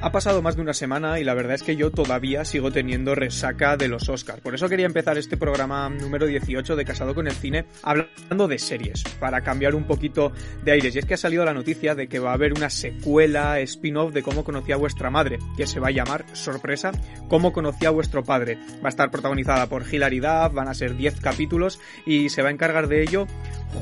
Ha pasado más de una semana y la verdad es que yo todavía sigo teniendo resaca de los Oscars. Por eso quería empezar este programa número 18 de Casado con el Cine hablando de series, para cambiar un poquito de aires. Y es que ha salido la noticia de que va a haber una secuela spin-off de Cómo conocí a vuestra madre, que se va a llamar, sorpresa, Cómo conocí a vuestro padre. Va a estar protagonizada por Hilary Duff, van a ser 10 capítulos y se va a encargar de ello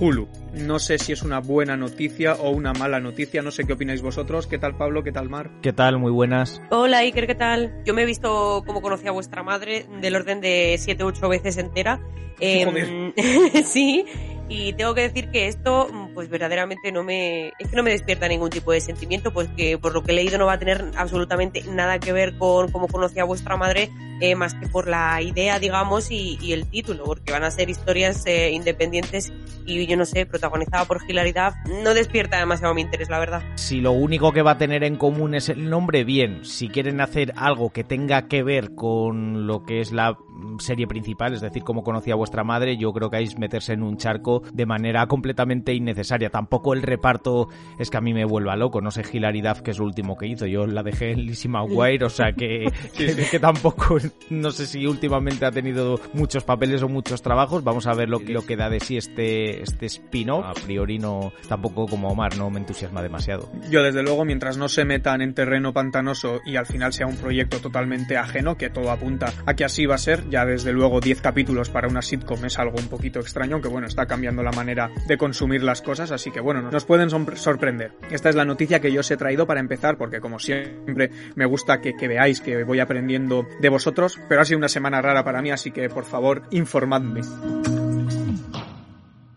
Hulu. No sé si es una buena noticia o una mala noticia, no sé qué opináis vosotros. ¿Qué tal Pablo? ¿Qué tal Mar? ¿Qué tal? Muy buenas. Hola Iker, ¿qué tal? Yo me he visto como conocí a vuestra madre del orden de 7 u 8 veces entera. Em, sí, y tengo que decir que esto, pues verdaderamente no me, es que no me despierta ningún tipo de sentimiento, pues que por lo que he leído no va a tener absolutamente nada que ver con cómo conocí a vuestra madre, eh, más que por la idea, digamos, y, y, el título, porque van a ser historias eh, independientes y yo no sé, protagonizada por Hilary Duff, no despierta demasiado mi interés, la verdad. Si lo único que va a tener en común es el nombre, bien. Si quieren hacer algo que tenga que ver con lo que es la serie principal, es decir, cómo conocí a vuestra madre, yo creo que hay meterse en un charco de manera completamente innecesaria. Tampoco el reparto es que a mí me vuelva loco. No sé Hilary Duff, que es lo último que hizo. Yo la dejé en Lizzie McGuire, o sea que, sí, sí. que, tampoco, no sé si últimamente ha tenido muchos papeles o muchos trabajos. Vamos a ver lo, lo que da de sí este, este spin-off. A priori no, tampoco como Omar, no me entusiasma demasiado. Yo desde luego, mientras no se metan en terreno pantanoso y al final sea un proyecto totalmente ajeno, que todo apunta a que así va a ser, ya desde luego 10 capítulos para una sitcom es algo un poquito extraño, aunque bueno, está cambiando la manera de consumir las cosas, así que bueno, nos pueden sorprender. Esta es la noticia que yo os he traído para empezar, porque como siempre me gusta que, que, veáis que voy aprendiendo de vosotros, pero ha sido una semana rara para mí, así que por favor, informadme.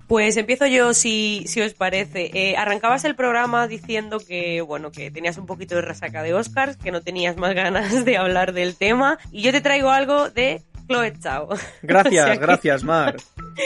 Pues empiezo yo si, si os parece. Eh, arrancabas el programa diciendo que, bueno, que tenías un poquito de resaca de Oscars, que no tenías más ganas de hablar del tema, y yo te traigo algo de Chloe Chao. Gracias, o sea que... gracias, Mar.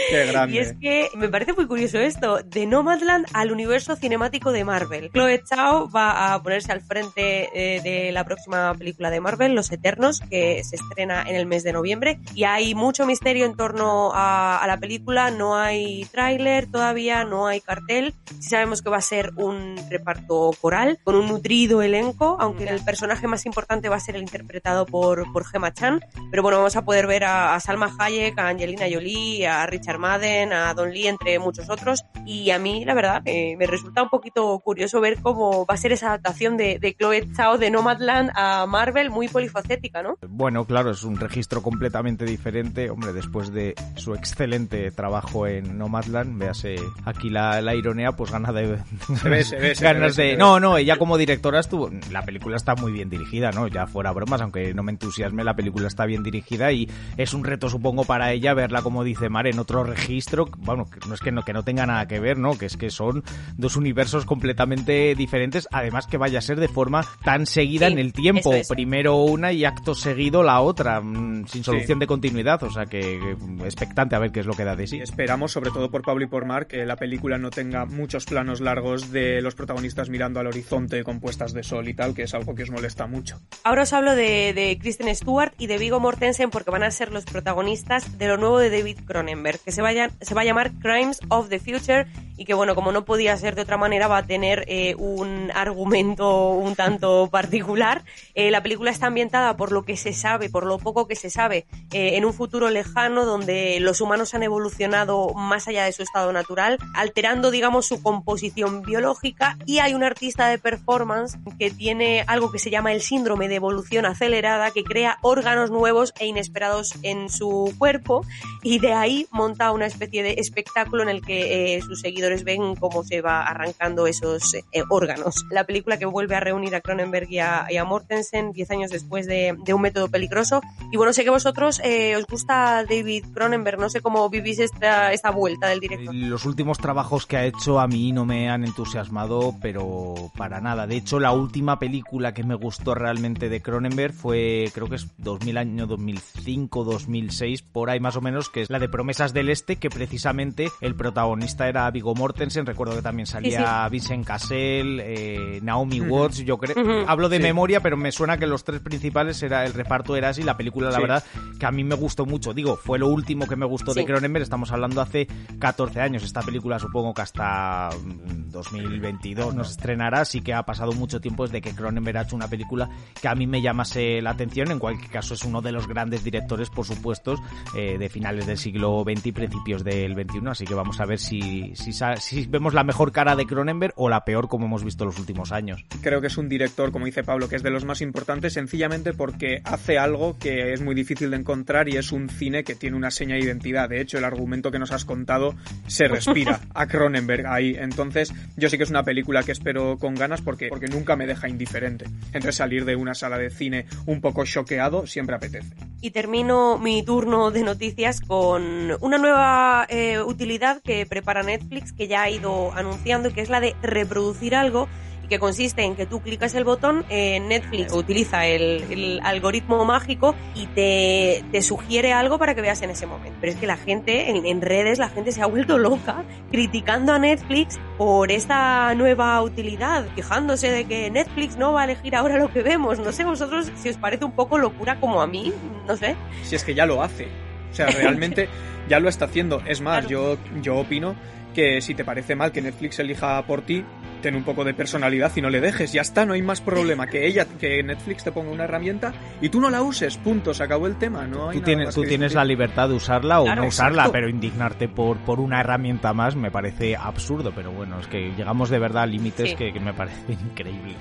Qué grande. Y es que me parece muy curioso esto, de Nomadland al universo cinemático de Marvel. Chloe Chao va a ponerse al frente eh, de la próxima película de Marvel, Los Eternos, que se estrena en el mes de noviembre. Y hay mucho misterio en torno a, a la película, no hay tráiler todavía, no hay cartel. Sí sabemos que va a ser un reparto coral, con un nutrido elenco, aunque el personaje más importante va a ser el interpretado por, por Gemma Chan. Pero bueno, vamos a poder ver a, a Salma Hayek, a Angelina Jolie, a Richard Madden, a Don Lee, entre muchos otros. Y a mí, la verdad, eh, me resulta un poquito curioso ver cómo va a ser esa adaptación de, de Chloe Zhao de Nomadland a Marvel, muy polifacética, ¿no? Bueno, claro, es un registro completamente diferente. Hombre, después de su excelente trabajo en Nomadland, véase aquí la, la ironía, pues gana de. Se ve, se ve, se ganas ve, de. No, no, ella como directora estuvo. La película está muy bien dirigida, ¿no? Ya fuera bromas, aunque no me entusiasme, la película está bien dirigida y es un reto, supongo, para ella verla, como dice Mar, en otro registro, bueno, que no es que no, que no tenga nada que ver, ¿no? Que es que son dos universos completamente diferentes, además que vaya a ser de forma tan seguida Sí, en el tiempo. es. Primero una y acto seguido la otra, mm, sin solución Sí. de continuidad, o sea que que, expectante a ver qué es lo que da de sí. Y esperamos, sobre todo por Pablo y por Mark, que la película no tenga muchos planos largos de los protagonistas mirando al horizonte con puestas de sol y tal, que es algo que os molesta mucho. Ahora os hablo de, de Kristen Stewart y de Vigo Mortensen porque van a ser los protagonistas de lo nuevo de David Cronenberg, que se, vaya, se va a llamar Crimes of the Future y que, bueno, como no podía ser de otra manera, va a tener eh, un argumento un tanto particular. Eh, la película está ambientada por lo que se sabe, por lo poco que se sabe, eh, en un futuro lejano donde los humanos han evolucionado más allá de su estado natural, alterando, digamos, su composición biológica y hay un artista de performance que tiene algo que se llama el síndrome de evolución acelerada que crea órganos nuevos e inesperados en su cuerpo y de ahí monta una especie de espectáculo en el que eh, sus seguidores seguidores ven cómo se va arrancando esos eh, órganos. La película que vuelve a reunir a Cronenberg y a, y a Mortensen 10 años después de, de, un método peligroso. Y bueno, sé que vosotros eh, os gusta David Cronenberg, no sé cómo vivís esta, esta vuelta del director. Los últimos trabajos que ha hecho a mí no me han entusiasmado, pero para nada. De hecho, la última película que me gustó realmente de Cronenberg fue, creo que es 2000 año 2005, 2006, por ahí más o menos, que es la de Promesas del Este, que precisamente el protagonista era Mortensen. Recuerdo que también salía sí, sí. Vincent Cassel, eh, Naomi uh -huh. Watts. Yo creo, uh -huh. hablo de sí. memoria, pero me suena que los tres principales era el reparto era así. La película, la verdad, que a mí me gustó mucho. Digo, fue lo último que me gustó de Cronenberg. Estamos hablando hace 14 años. Esta película supongo que hasta 2022 nos estrenará, así que ha pasado mucho tiempo desde que Cronenberg ha hecho una película que a mí me llamase la atención. En cualquier caso, es uno de los grandes directores, por supuesto, eh, de finales del siglo XX y principios del XXI. Así que vamos a ver si, si, si, vemos la mejor cara de Cronenberg o la peor, como hemos visto los últimos años. Creo que es un director, como dice Pablo, que es de los más importantes, sencillamente porque hace algo que es muy difícil de encontrar y es un cine que tiene una seña de identidad. De hecho, el argumento que nos has contado se respira a Cronenberg ahí. Entonces, yo sí que es una película que espero con ganas porque, porque nunca me deja indiferente. Entonces, salir de una sala de cine un poco choqueado siempre apetece. Y termino mi turno de noticias con una nueva eh, utilidad que prepara Netflix, que ya ha ido anunciando, que es la de reproducir algo y que consiste en que tú clicas el botón, eh, Netflix utiliza el, el, algoritmo mágico y te, te, sugiere algo para que veas en ese momento. Pero es que la gente, en, en, redes, la gente se ha vuelto loca criticando a Netflix por esta nueva utilidad, quejándose de que Netflix no va a elegir ahora lo que vemos. No sé vosotros si os parece un poco locura como a mí, no sé. Si es que ya lo hace. O sea, realmente ya lo está haciendo. Es más, claro. yo, yo opino que si te parece mal que Netflix elija por ti, ten un poco de personalidad y no le dejes. Ya está, no hay más problema. Que ella, que Netflix te ponga una herramienta y tú no la uses, punto, se acabó el tema. No hay tú tienes, tú tienes la libertad de usarla o claro, no usarla, exacto. pero indignarte por, por una herramienta más me parece absurdo. Pero bueno, es que llegamos de verdad a límites sí. que, que, me parece increíble.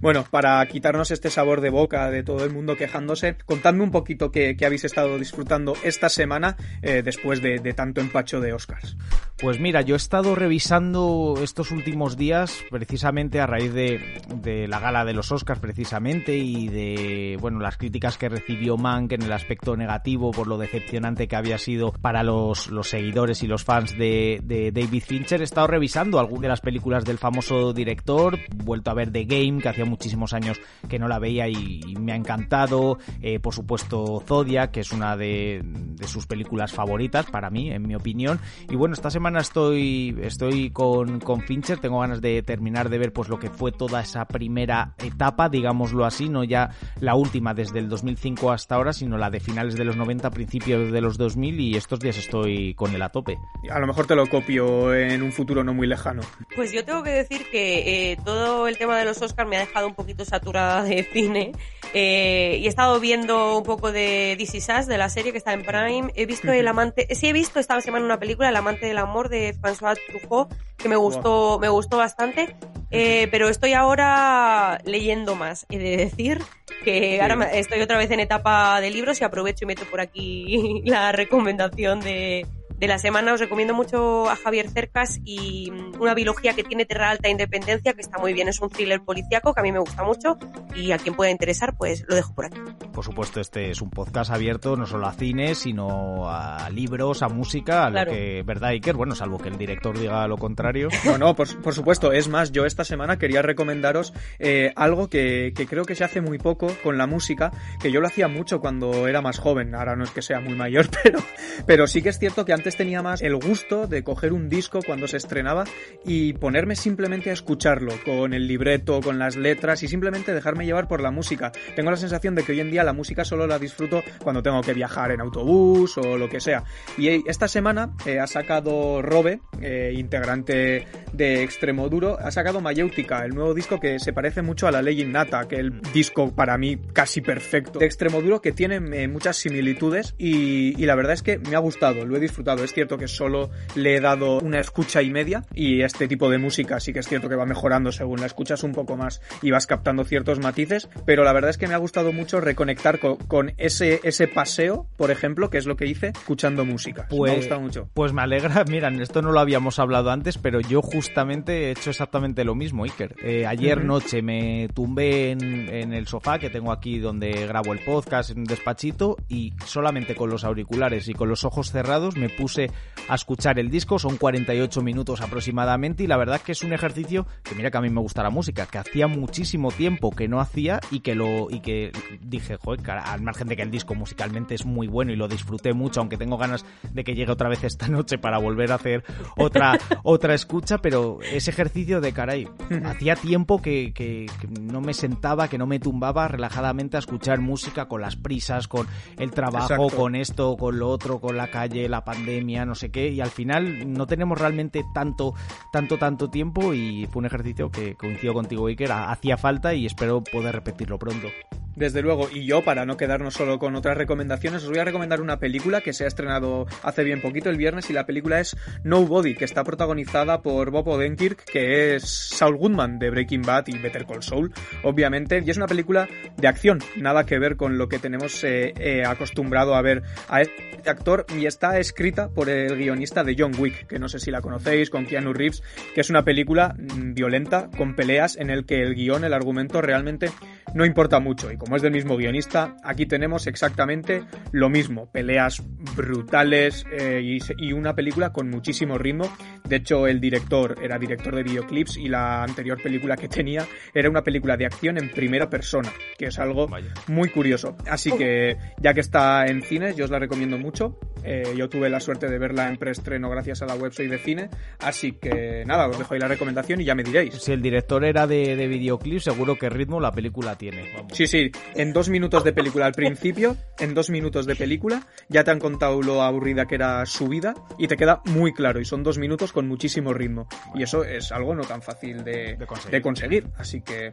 Bueno, para quitarnos este sabor de boca de todo el mundo quejándose, contadme un poquito qué, habéis estado disfrutando esta semana eh, después de, tanto empacho de Oscars. Pues mira, yo he estado revisando estos últimos días precisamente a raíz de, la gala de los Oscars precisamente y de bueno las críticas que recibió Mank en el aspecto negativo por lo decepcionante que había sido para los, los seguidores y los fans de, de David Fincher. He estado revisando algunas de las películas del famoso director, vuelto a ver The Game que hacía muchísimos años que no la veía y, y me ha encantado. Eh, por supuesto, Zodiac, que es una de, de, sus películas favoritas para mí, en mi opinión. Y bueno, esta semana estoy, estoy con, con Fincher, tengo ganas de terminar de ver pues lo que fue toda esa primera etapa, digámoslo así, no ya la última desde el 2005 hasta ahora, sino la de finales de los 90, principios de los 2000 y estos días estoy con él a tope. A lo mejor te lo copio en un futuro no muy lejano. Pues yo tengo que decir que eh, todo el tema de los Oscars me ha dejado un poquito saturada de cine eh, y he estado viendo un poco de This Is Us, de la serie que está en Prime. He visto El Amante, sí he visto esta semana una película, El Amante del Amor de François Truffaut, que me gustó, wow. me gustó bastante. Eh, pero estoy ahora leyendo más. He de decir que sí. ahora estoy otra vez en etapa de libros y aprovecho y meto por aquí la recomendación de, de la semana os recomiendo mucho a Javier Cercas y mm, una biología que tiene Terra Alta Independencia, que está muy bien, es un thriller policíaco que a mí me gusta mucho y a quien pueda interesar, pues lo dejo por aquí. Por supuesto, este es un podcast abierto no solo a cine, sino a libros, a música, a claro. lo que, ¿verdad, Iker? Bueno, salvo que el director diga lo contrario. No, no, por, por supuesto. Es más, yo esta semana quería recomendaros eh, algo que, que creo que se hace muy poco con la música, que yo lo hacía mucho cuando era más joven, ahora no es que sea muy mayor, pero, pero sí que es cierto que antes tenía más el gusto de coger un disco cuando se estrenaba y ponerme simplemente a escucharlo con el libreto, con las letras y simplemente dejarme llevar por la música. Tengo la sensación de que hoy en día la música solo la disfruto cuando tengo que viajar en autobús o lo que sea. Y esta semana eh, ha sacado Robe, eh, integrante de Extremoduro, ha sacado Mayéutica, el nuevo disco que se parece mucho a La Ley Innata, que el disco para mí casi perfecto de Extremoduro que tiene eh, muchas similitudes y la verdad es que me ha gustado, lo he disfrutado. Es cierto que solo le he dado una escucha y media y este tipo de música sí que es cierto que va mejorando según la escuchas un poco más y vas captando ciertos matices, pero la verdad es que me ha gustado mucho reconectar conectar co- con, ese, ese paseo, por ejemplo, que es lo que hice, escuchando música. me ha gustado mucho. Pues me alegra, mira, esto no lo habíamos hablado antes, pero yo justamente he hecho exactamente lo mismo, Iker. Eh, ayer noche me tumbé en, en el sofá que tengo aquí donde grabo el podcast, en un despachito, y solamente con los auriculares y con los ojos cerrados me puse a escuchar el disco, son 48 minutos aproximadamente, y la verdad que es un ejercicio que mira que a mí me gusta la música, que hacía muchísimo tiempo que no hacía y que lo y que dije, joder, cara, al margen de que el disco musicalmente es muy bueno y lo disfruté mucho, aunque tengo ganas de que llegue otra vez esta noche para volver a hacer otra otra escucha, pero ese ejercicio de caray, hacía tiempo que, que- que no me sentaba, que no me tumbaba relajadamente a escuchar música con las prisas, con el trabajo, Exacto. con esto, con lo otro, con la calle, la pandemia, no sé qué, y al final no tenemos realmente tanto, tanto, tanto tiempo y fue un ejercicio que coincido contigo, Iker, ha- hacía falta y espero poder repetirlo pronto. Desde luego, y yo, para no quedarnos solo con otras recomendaciones, os voy a recomendar una película que se ha estrenado hace bien poquito el viernes y la película es Nobody, que está protagonizada por Bob Odenkirk, que es Saul Goodman de Breaking Bad y Better Call Saul, obviamente, y es una película de acción, nada que ver con lo que tenemos eh, eh, acostumbrado a ver a este actor, y está escrita por el guionista de John Wick, que no sé si la conocéis, con Keanu Reeves, que es una película mm, violenta, con peleas, en el que el guion, el argumento realmente no importa mucho. Y como es del mismo guionista, aquí tenemos exactamente lo mismo. Peleas brutales eh, y, una película con muchísimo ritmo. De hecho, el director era director de videoclips y la anterior película que tenía era una película de acción en primera persona, que es algo muy curioso. Así que, ya que está en cines, yo os la recomiendo mucho. Eh, yo tuve la suerte de verla en preestreno gracias a la web Soy de Cine. Así que, nada, os dejo ahí la recomendación y ya me diréis. Si el director era de, de videoclip, seguro que ritmo la película tiene. Vamos. Sí, sí, en dos minutos de película al principio, en dos minutos de película, ya te han contado lo aburrida que era su vida y te queda muy claro y son dos minutos con muchísimo ritmo. Y eso es algo no tan fácil de, De conseguir. de conseguir. Así que,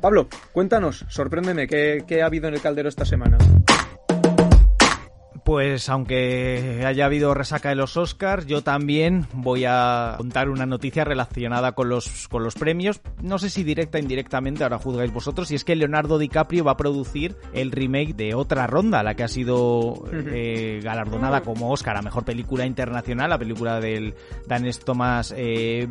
Pablo, cuéntanos, sorpréndeme, ¿qué, qué ha habido en el caldero esta semana? Pues aunque haya habido resaca de los Oscars, yo también voy a contar una noticia relacionada con los, con los premios. No sé si directa o indirectamente, ahora juzgáis vosotros. Y es que Leonardo DiCaprio va a producir el remake de otra ronda, la que ha sido eh, galardonada como Oscar a Mejor Película Internacional, la película del danés Thomas eh.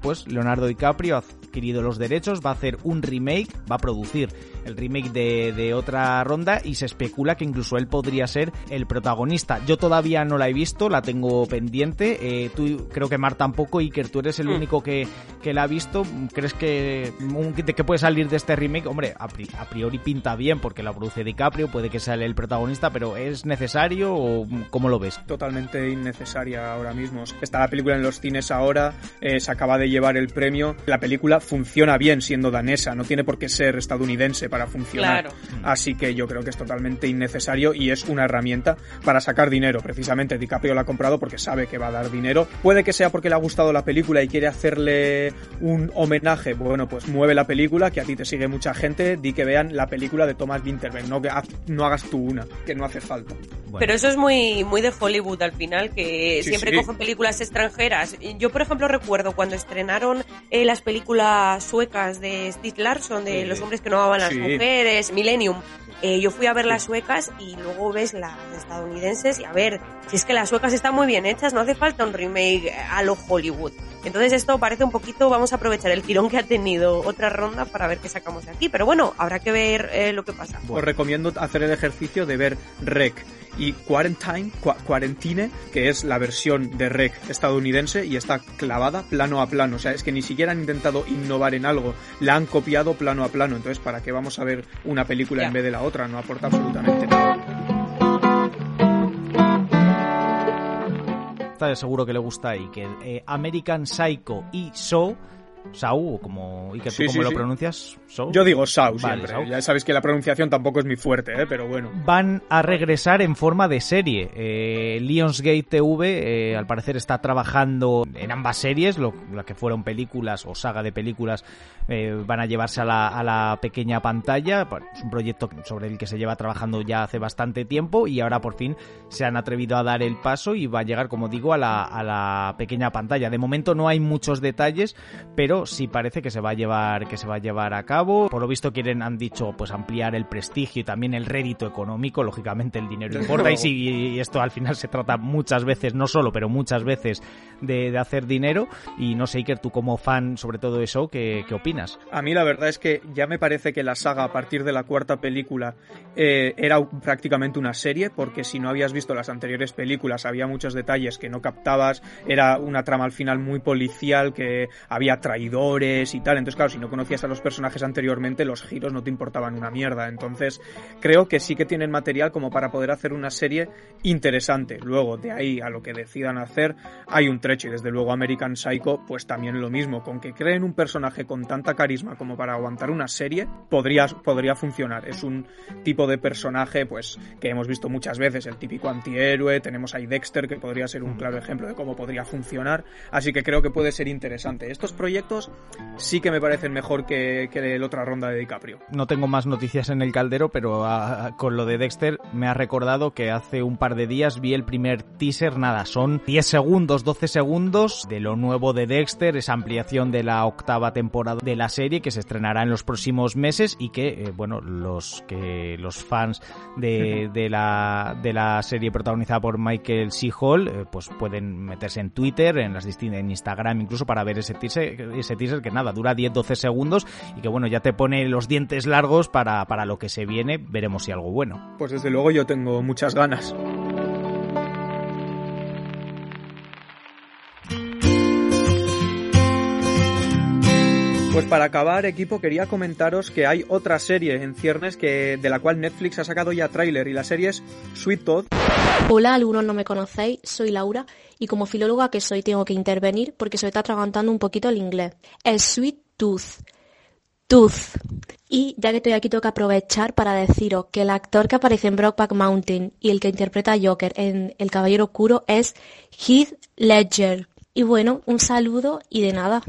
Pues Leonardo DiCaprio ha adquirido los derechos, va a hacer un remake, va a producir el remake de, de otra ronda y se especula que incluso él podría ser el protagonista. Yo todavía no la he visto, la tengo pendiente. Eh, tú creo que Mar tampoco, Iker, tú eres el Mm. único que, que la ha visto. ¿Crees que, un- de que puede salir de este remake? Hombre, a, pri- a priori pinta bien porque la produce DiCaprio, puede que sea el protagonista, pero ¿es necesario o cómo lo ves? Totalmente innecesaria ahora mismo. Está la película en los cines ahora, eh, se acaba de llevar el premio. La película funciona bien siendo danesa, no tiene por qué ser estadounidense para funcionar. Claro. Así que yo creo que es totalmente innecesario y es una herramienta para sacar dinero. Precisamente DiCaprio la ha comprado porque sabe que va a dar dinero. Puede que sea porque le ha gustado la película y quiere hacerle un homenaje. Bueno, pues mueve la película, que a ti te sigue mucha gente. Di que vean la película de Thomas Winterberg. No, que haz- no hagas tú una, que no hace falta. Bueno. Pero eso es muy, muy de Hollywood al final, que Sí, siempre sí. cogen películas extranjeras. Yo, por ejemplo, recuerdo cuando estrenaron eh, las películas suecas de Steve Larsson, de Sí. Los hombres que no amaban a las Sí. mujeres, Millennium. Eh, yo fui a ver las suecas y luego ves las estadounidenses y a ver, si es que las suecas están muy bien hechas, no hace falta un remake a lo Hollywood. Entonces esto parece un poquito, vamos a aprovechar el tirón que ha tenido otra ronda para ver qué sacamos de aquí. Pero bueno, habrá que ver eh, lo que pasa. Os recomiendo hacer el ejercicio de ver Rec y Quarantine, Qua- Quarantine, que es la versión de Rec estadounidense y está clavada plano a plano. O sea, es que ni siquiera han intentado innovar en algo, la han copiado plano a plano. Entonces, ¿para qué vamos a ver una película Ya. en vez de la otra? No aporta absolutamente nada. Seguro que le gusta a Iker. Eh, American Psycho y Saw, Saw, o como Iker, ¿tú Sí, cómo sí, lo sí. pronuncias? Yo digo Sau Vale, siempre. Ya sabéis que la pronunciación tampoco es muy fuerte, ¿eh? pero bueno. van a regresar en forma de serie. Eh, Lionsgate TV, eh, al parecer, está trabajando en ambas series, lo, lo que fueron películas o saga de películas, eh, van a llevarse a la, a la pequeña pantalla. Es un proyecto sobre el que se lleva trabajando ya hace bastante tiempo y ahora por fin se han atrevido a dar el paso y va a llegar, como digo, a la, a la pequeña pantalla. De momento no hay muchos detalles, pero pero sí parece que se va a llevar que se va a llevar a cabo. Por lo visto quieren han dicho pues ampliar el prestigio y también el rédito económico, lógicamente el dinero importa y si y esto al final se trata muchas veces, no solo, pero muchas veces de, de hacer dinero y no sé Iker, tú como fan sobre todo eso, ¿qué, qué opinas? A mí la verdad es que ya me parece que la saga a partir de la cuarta película eh, era prácticamente una serie, porque si no habías visto las anteriores películas había muchos detalles que no captabas, era una trama al final muy policial, que había traidores y tal, entonces claro, si no conocías a los personajes anteriormente, los giros no te importaban una mierda, entonces creo que sí que tienen material como para poder hacer una serie interesante. Luego, de ahí a lo que decidan hacer, hay un trecho. Y desde luego American Psycho, pues también lo mismo, con que creen un personaje con tanta carisma como para aguantar una serie, podría, podría funcionar. Es un tipo de personaje, pues, que hemos visto muchas veces, el típico antihéroe, tenemos ahí Dexter, que podría ser un claro ejemplo de cómo podría funcionar, así que creo que puede ser interesante. Estos proyectos sí que me parecen mejor que, que la otra ronda de DiCaprio. No tengo más noticias en el caldero, pero ah, con lo de Dexter me ha recordado que hace un par de días vi el primer teaser, nada, son 10 segundos, 12 segundos de lo nuevo de Dexter, esa ampliación de la octava temporada de la serie que se estrenará en los próximos meses y que, eh, bueno, los que los fans de, de, la, de la serie protagonizada por Michael C. Hall, eh, pues pueden meterse en Twitter, en las distintas, en Instagram incluso para ver ese teaser, ese teaser que nada, dura 10-12 segundos y que bueno, ya te pone los dientes largos para, para lo que se viene, veremos si algo bueno. Pues desde luego yo tengo muchas ganas. Pues para acabar, equipo, quería comentaros que hay otra serie en ciernes que, de la cual Netflix ha sacado ya tráiler y la serie es Sweet Todd. Hola, algunos no me conocéis, soy Laura y como filóloga que soy tengo que intervenir porque se me está atragantando un poquito el inglés. El Sweet Tooth. Tooth. Y ya que estoy aquí tengo que aprovechar para deciros que el actor que aparece en Brokeback Mountain y el que interpreta a Joker en El Caballero Oscuro es Heath Ledger. Y bueno, un saludo y de nada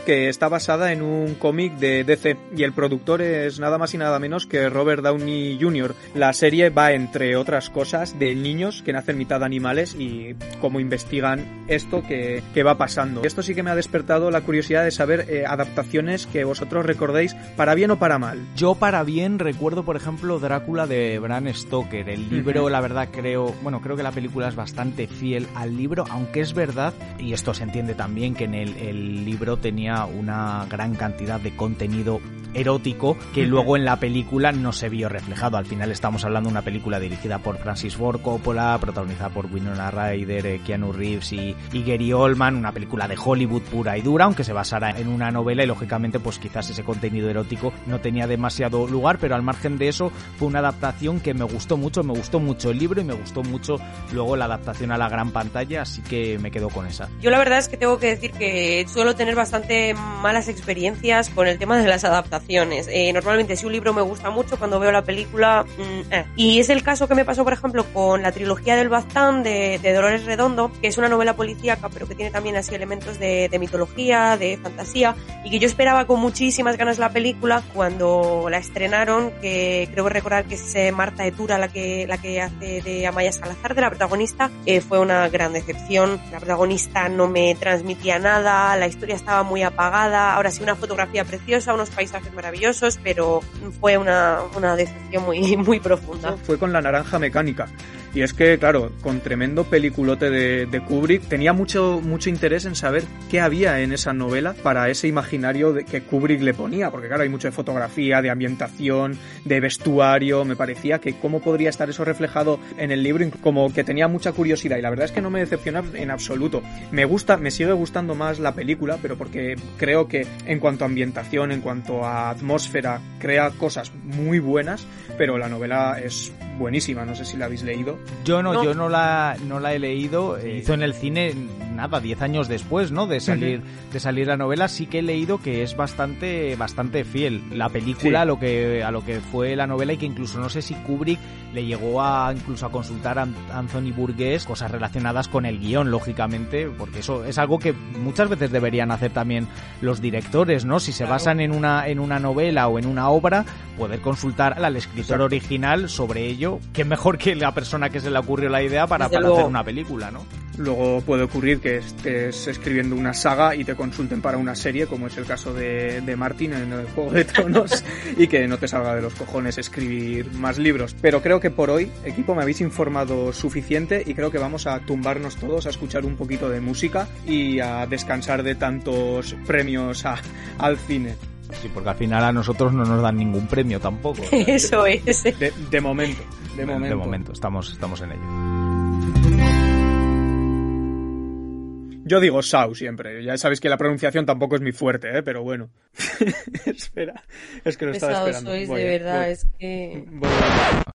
que está basada en un cómic de DC y el productor es nada más y nada menos que Robert Downey Jr. La serie va, entre otras cosas, de niños que nacen mitad animales y cómo investigan esto que, que va pasando. Esto sí que me ha despertado la curiosidad de saber eh, adaptaciones que vosotros recordéis para bien o para mal. Yo para bien recuerdo, por ejemplo, Drácula de Bram Stoker. El libro, uh -huh. la verdad, creo, bueno, creo que la película es bastante fiel al libro, aunque es verdad, y esto se entiende también, que en el, el libro tenía una gran cantidad de contenido erótico que luego en la película no se vio reflejado. Al final estamos hablando de una película dirigida por Francis Ford Coppola, protagonizada por Winona Ryder, eh, Keanu Reeves y, y, Gary Oldman, una película de Hollywood pura y dura, aunque se basara en una novela y lógicamente pues quizás ese contenido erótico no tenía demasiado lugar, pero al margen de eso fue una adaptación que me gustó mucho, me gustó mucho el libro y me gustó mucho luego la adaptación a la gran pantalla, así que me quedo con esa. Yo la verdad es que tengo que decir que suelo tener bastante malas experiencias con el tema de las adaptaciones. Eh, normalmente si un libro me gusta mucho, cuando veo la película... Mm, eh. Y es el caso que me pasó, por ejemplo, con la trilogía del Baztán de, de, Dolores Redondo, que es una novela policíaca, pero que tiene también así elementos de, de, mitología, de fantasía, y que yo esperaba con muchísimas ganas la película cuando la estrenaron, que creo recordar que es eh, Marta Etura la que, la que hace de Amaya Salazar, de la protagonista, eh, fue una gran decepción. La protagonista no me transmitía nada, la historia estaba muy apagada, ahora sí una fotografía preciosa, unos paisajes maravillosos, pero fue una, una decepción muy, muy profunda. Fue con la naranja mecánica. Y es que, claro, con tremendo peliculote de, de, Kubrick, tenía mucho, mucho interés en saber qué había en esa novela para ese imaginario de, que Kubrick le ponía, porque claro, hay mucho de fotografía, de ambientación, de vestuario, me parecía que cómo podría estar eso reflejado en el libro, como que tenía mucha curiosidad y la verdad es que no me decepciona en absoluto. Me gusta, me sigue gustando más la película, pero porque creo que en cuanto a ambientación, en cuanto a atmósfera, crea cosas muy buenas, pero la novela es buenísima, no sé si la habéis leído. Yo no, no. yo no la, no la he leído, sí. hizo en el cine nada, 10 años después, ¿no? De salir, de salir la novela, sí que he leído que es bastante, bastante fiel la película sí. a lo que, a lo que fue la novela y que incluso no sé si Kubrick le llegó a incluso a consultar a Anthony Burgess cosas relacionadas con el guion, lógicamente, porque eso es algo que muchas veces deberían hacer también los directores, ¿no? Si se claro. basan en una, en una novela o en una obra, poder consultar al escritor Exacto. original sobre ello, que mejor que la persona que se le ocurrió la idea para, para hacer una película, ¿no? Luego puede ocurrir que estés escribiendo una saga y te consulten para una serie, como es el caso de, de Martin en el Juego de Tronos, y que no te salga de los cojones escribir más libros. Pero creo que por hoy, equipo, me habéis informado suficiente y creo que vamos a tumbarnos todos a escuchar un poquito de música y a descansar de tantos premios a- al cine. Sí, porque al final a nosotros no nos dan ningún premio tampoco. Eso es. De, de momento, de momento. De momento, estamos, estamos en ello. Yo digo Sau siempre. Ya sabéis que la pronunciación tampoco es mi fuerte, ¿eh? pero bueno. Espera, es que lo estaba Pesados esperando. sois, Voy, de eh, verdad, voy. es que... Voy a-